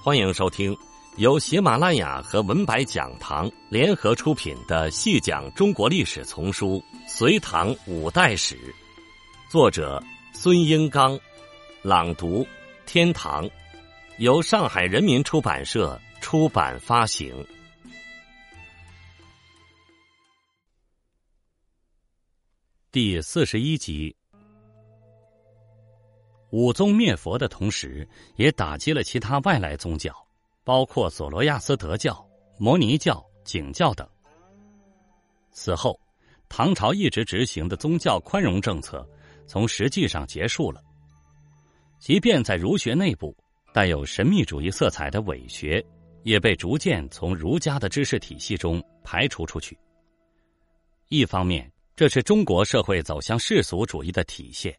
欢迎收听由喜马拉雅和文白讲堂联合出品的细讲中国历史丛书《隋唐五代史》，作者孙英刚，朗读天堂，由上海人民出版社出版发行。第四十一集。武宗灭佛的同时，也打击了其他外来宗教，包括索罗亚斯德教、摩尼教、景教等。此后，唐朝一直执行的宗教宽容政策，从实际上结束了。即便在儒学内部带有神秘主义色彩的伪学，也被逐渐从儒家的知识体系中排除出去。一方面，这是中国社会走向世俗主义的体现。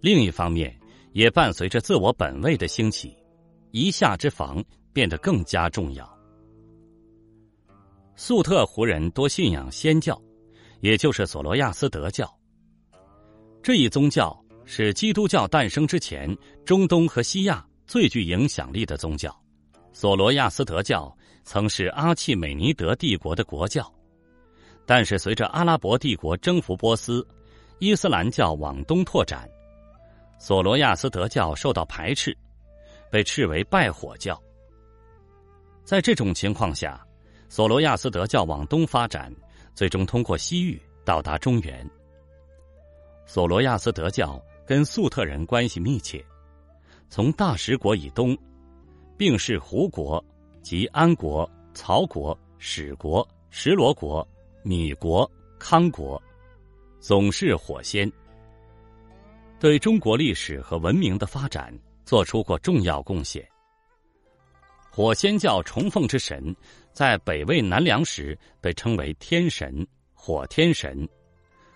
另一方面，也伴随着自我本位的兴起，一下之防变得更加重要。粟特胡人多信仰仙教，也就是索罗亚斯德教。这一宗教是基督教诞生之前中东和西亚最具影响力的宗教。索罗亚斯德教曾是阿契美尼德帝国的国教，但是随着阿拉伯帝国征服波斯，伊斯兰教往东拓展。索罗亚斯德教受到排斥，被斥为拜火教。在这种情况下，索罗亚斯德教往东发展，最终通过西域到达中原。索罗亚斯德教跟粟特人关系密切，从大食国以东，并视胡国及安国、曹国、史国、石罗国、米国、康国，总是火仙。对中国历史和文明的发展做出过重要贡献。火仙教崇奉之神，在北魏南梁时被称为天神、火天神、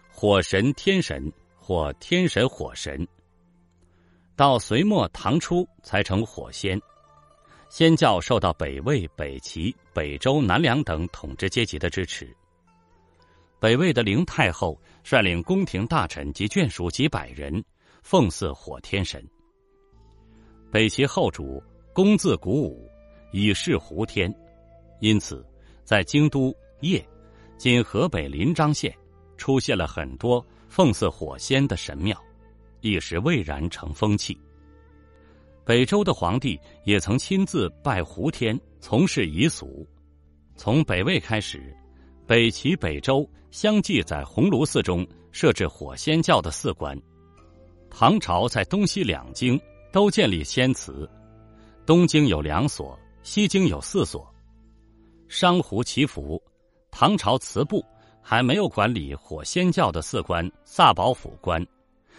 火神天神或天神火神。到隋末唐初才成火仙。仙教受到北魏、北齐、北周、南梁等统治阶级的支持。北魏的灵太后率领宫廷大臣及眷属几百人。奉祀火天神。北齐后主公自鼓舞，以示胡天，因此在京都邺（今河北临漳县）出现了很多奉祀火仙的神庙，一时蔚然成风气。北周的皇帝也曾亲自拜胡天，从事遗俗。从北魏开始，北齐、北周相继在鸿胪寺中设置火仙教的寺观。唐朝在东西两京都建立仙祠，东京有两所，西京有四所。商胡祈福，唐朝祠部还没有管理火仙教的寺官萨宝府官，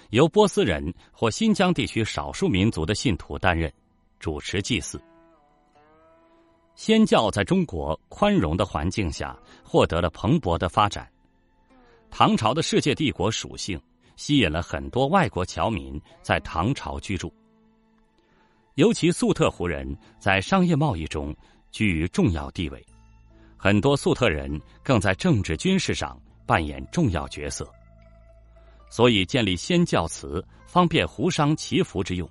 由波斯人或新疆地区少数民族的信徒担任，主持祭祀。仙教在中国宽容的环境下获得了蓬勃的发展。唐朝的世界帝国属性。吸引了很多外国侨民在唐朝居住，尤其粟特胡人在商业贸易中居于重要地位，很多粟特人更在政治军事上扮演重要角色，所以建立仙教祠方便胡商祈福之用，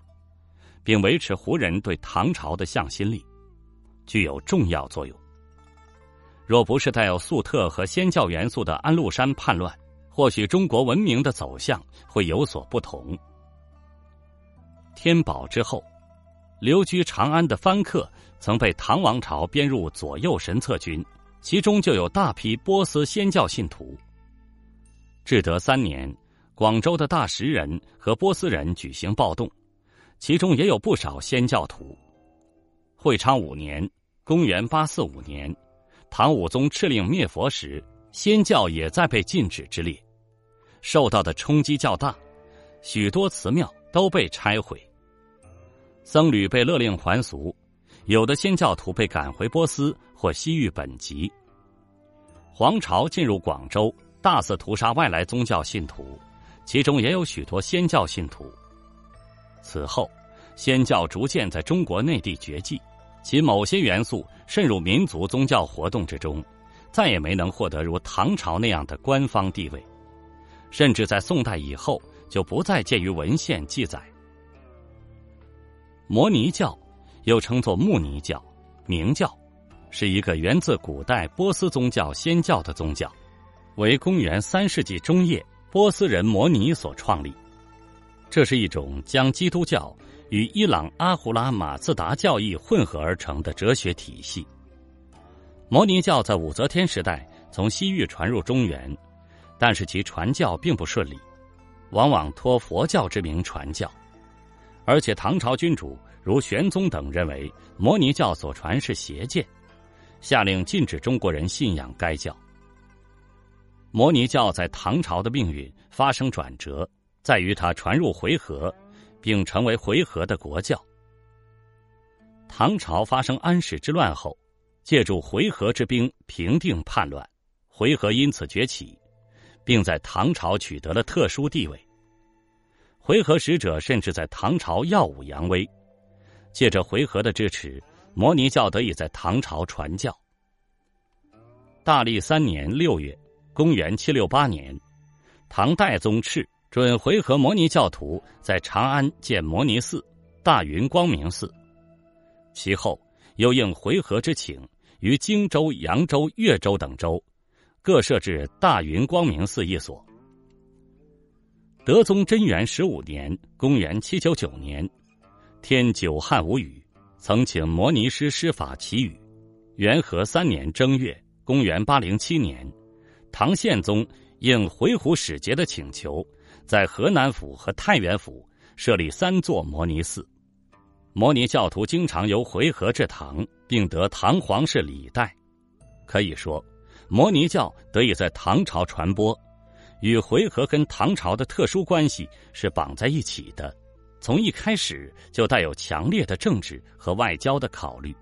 并维持胡人对唐朝的向心力，具有重要作用。若不是带有粟特和仙教元素的安禄山叛乱。或许中国文明的走向会有所不同。天宝之后，留居长安的藩客曾被唐王朝编入左右神策军，其中就有大批波斯仙教信徒。至德三年，广州的大食人和波斯人举行暴动，其中也有不少仙教徒。会昌五年（公元845年），唐武宗敕令灭佛时。仙教也在被禁止之列，受到的冲击较大，许多祠庙都被拆毁，僧侣被勒令还俗，有的仙教徒被赶回波斯或西域本籍。皇朝进入广州，大肆屠杀外来宗教信徒，其中也有许多仙教信徒。此后，仙教逐渐在中国内地绝迹，其某些元素渗入民族宗教活动之中。再也没能获得如唐朝那样的官方地位，甚至在宋代以后就不再见于文献记载。摩尼教又称作穆尼教、明教，是一个源自古代波斯宗教先教的宗教，为公元三世纪中叶波斯人摩尼所创立。这是一种将基督教与伊朗阿胡拉马自达教义混合而成的哲学体系。摩尼教在武则天时代从西域传入中原，但是其传教并不顺利，往往托佛教之名传教，而且唐朝君主如玄宗等认为摩尼教所传是邪见，下令禁止中国人信仰该教。摩尼教在唐朝的命运发生转折，在于它传入回纥，并成为回纥的国教。唐朝发生安史之乱后。借助回纥之兵平定叛乱，回纥因此崛起，并在唐朝取得了特殊地位。回纥使者甚至在唐朝耀武扬威，借着回纥的支持，摩尼教得以在唐朝传教。大历三年六月，公元七六八年，唐代宗敕准回纥摩尼教徒在长安建摩尼寺、大云光明寺，其后。又应回纥之请，于荆州、扬州、越州等州，各设置大云光明寺一所。德宗贞元十五年（公元七九九年），天久旱无雨，曾请摩尼师施法祈雨。元和三年正月（公元八零七年），唐宪宗应回鹘使节的请求，在河南府和太原府设立三座摩尼寺。摩尼教徒经常由回纥至唐，并得唐皇室礼待，可以说，摩尼教得以在唐朝传播，与回纥跟唐朝的特殊关系是绑在一起的，从一开始就带有强烈的政治和外交的考虑。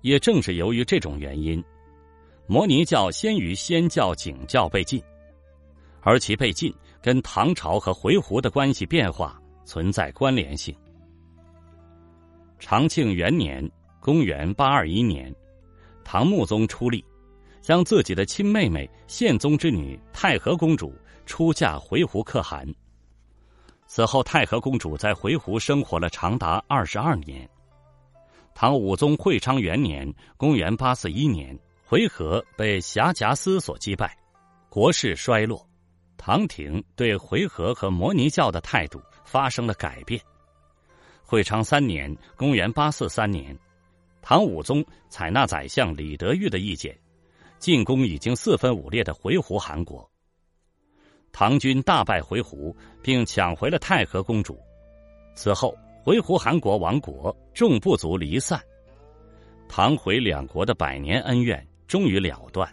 也正是由于这种原因，摩尼教先于仙教、景教被禁，而其被禁跟唐朝和回鹘的关系变化存在关联性。长庆元年（公元八二一年），唐穆宗出力，将自己的亲妹妹宪宗之女太和公主出嫁回鹘可汗。此后，太和公主在回鹘生活了长达二十二年。唐武宗会昌元年（公元八四一年），回纥被辖夹司所击败，国势衰落，唐廷对回纥和摩尼教的态度发生了改变。会昌三年（公元843年），唐武宗采纳宰相李德裕的意见，进攻已经四分五裂的回鹘汗国。唐军大败回鹘，并抢回了太和公主。此后，回鹘汗国亡国，众部族离散，唐回两国的百年恩怨终于了断。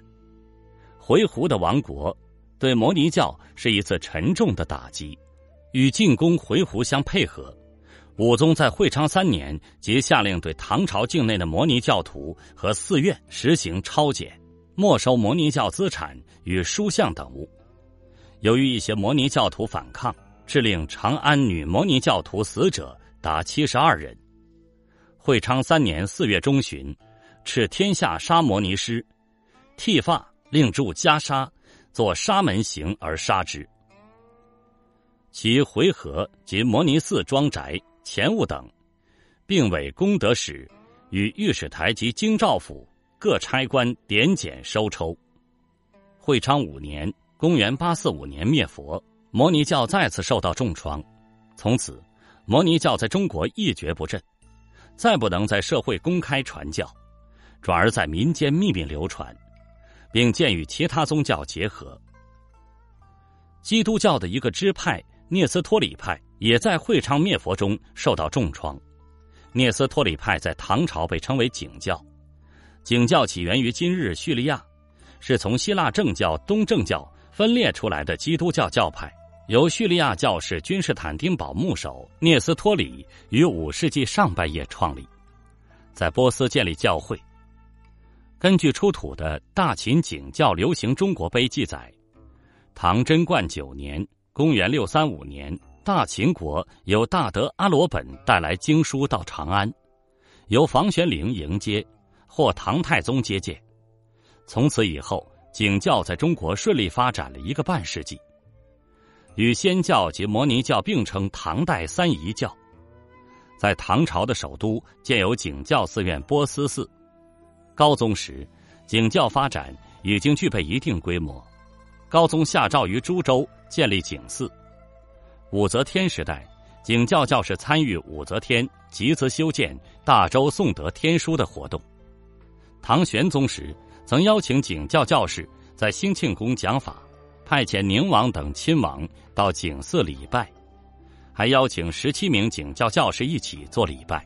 回鹘的亡国，对摩尼教是一次沉重的打击，与进攻回鹘相配合。武宗在会昌三年即下令对唐朝境内的摩尼教徒和寺院实行抄检，没收摩尼教资产与书像等物。由于一些摩尼教徒反抗，致令长安女摩尼教徒死者达七十二人。会昌三年四月中旬，敕天下杀摩尼师，剃发，令铸袈裟，作沙门行而杀之。其回纥及摩尼寺庄宅。钱物等，并委功德使与御史台及京兆府各差官点检收抽。会昌五年（公元845年）灭佛，摩尼教再次受到重创。从此，摩尼教在中国一蹶不振，再不能在社会公开传教，转而在民间秘密流传，并渐与其他宗教结合。基督教的一个支派聂斯托里派。也在会昌灭佛中受到重创。聂斯托里派在唐朝被称为景教，景教起源于今日叙利亚，是从希腊正教、东正教分裂出来的基督教教派，由叙利亚教士君士坦丁堡牧首聂斯托里于五世纪上半叶创立，在波斯建立教会。根据出土的大秦景教流行中国碑记载，唐贞观九年（公元六三五年）。大秦国由大德阿罗本带来经书到长安，由房玄龄迎接，获唐太宗接见。从此以后，景教在中国顺利发展了一个半世纪，与仙教及摩尼教并称唐代三仪教。在唐朝的首都建有景教寺院波斯寺。高宗时，景教发展已经具备一定规模。高宗下诏于株洲建立景寺。武则天时代，景教教士参与武则天集资修建大周颂德天书的活动。唐玄宗时，曾邀请景教教士在兴庆宫讲法，派遣宁王等亲王到景寺礼拜，还邀请十七名景教教士一起做礼拜。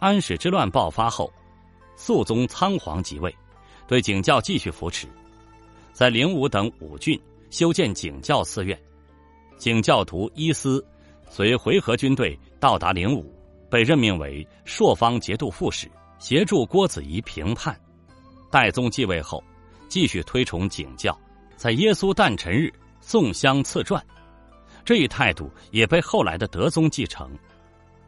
安史之乱爆发后，肃宗仓皇即位，对景教继续扶持。在灵武等五郡修建景教寺院，景教徒伊斯随回纥军队到达灵武，被任命为朔方节度副使，协助郭子仪平叛。代宗继位后，继续推崇景教，在耶稣诞辰日送香赐传，这一态度也被后来的德宗继承。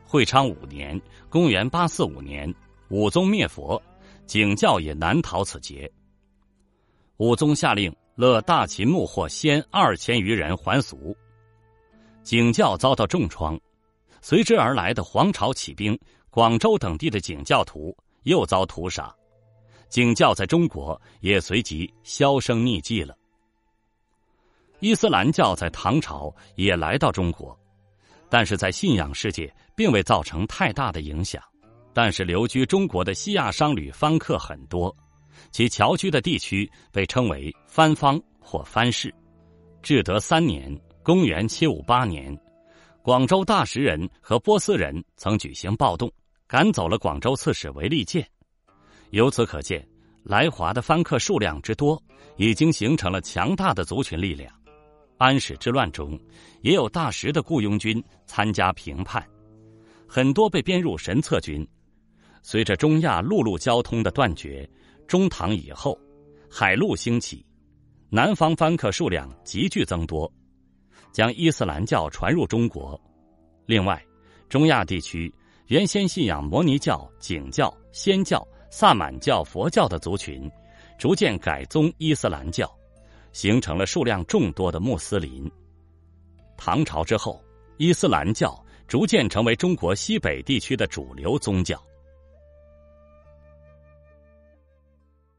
会昌五年（公元845年），武宗灭佛，景教也难逃此劫。武宗下令勒大秦幕或先二千余人还俗，景教遭到重创，随之而来的黄巢起兵，广州等地的景教徒又遭屠杀，景教在中国也随即销声匿迹了。伊斯兰教在唐朝也来到中国，但是在信仰世界并未造成太大的影响，但是留居中国的西亚商旅番客很多。其侨居的地区被称为番方或番市。至德三年（公元758年），广州大食人和波斯人曾举行暴动，赶走了广州刺史韦利建。由此可见，来华的番客数量之多，已经形成了强大的族群力量。安史之乱中，也有大食的雇佣军参加平叛，很多被编入神策军。随着中亚陆路交通的断绝。中唐以后，海路兴起，南方番客数量急剧增多，将伊斯兰教传入中国。另外，中亚地区原先信仰摩尼教、景教、仙教、萨满教、佛教的族群，逐渐改宗伊斯兰教，形成了数量众多的穆斯林。唐朝之后，伊斯兰教逐渐成为中国西北地区的主流宗教。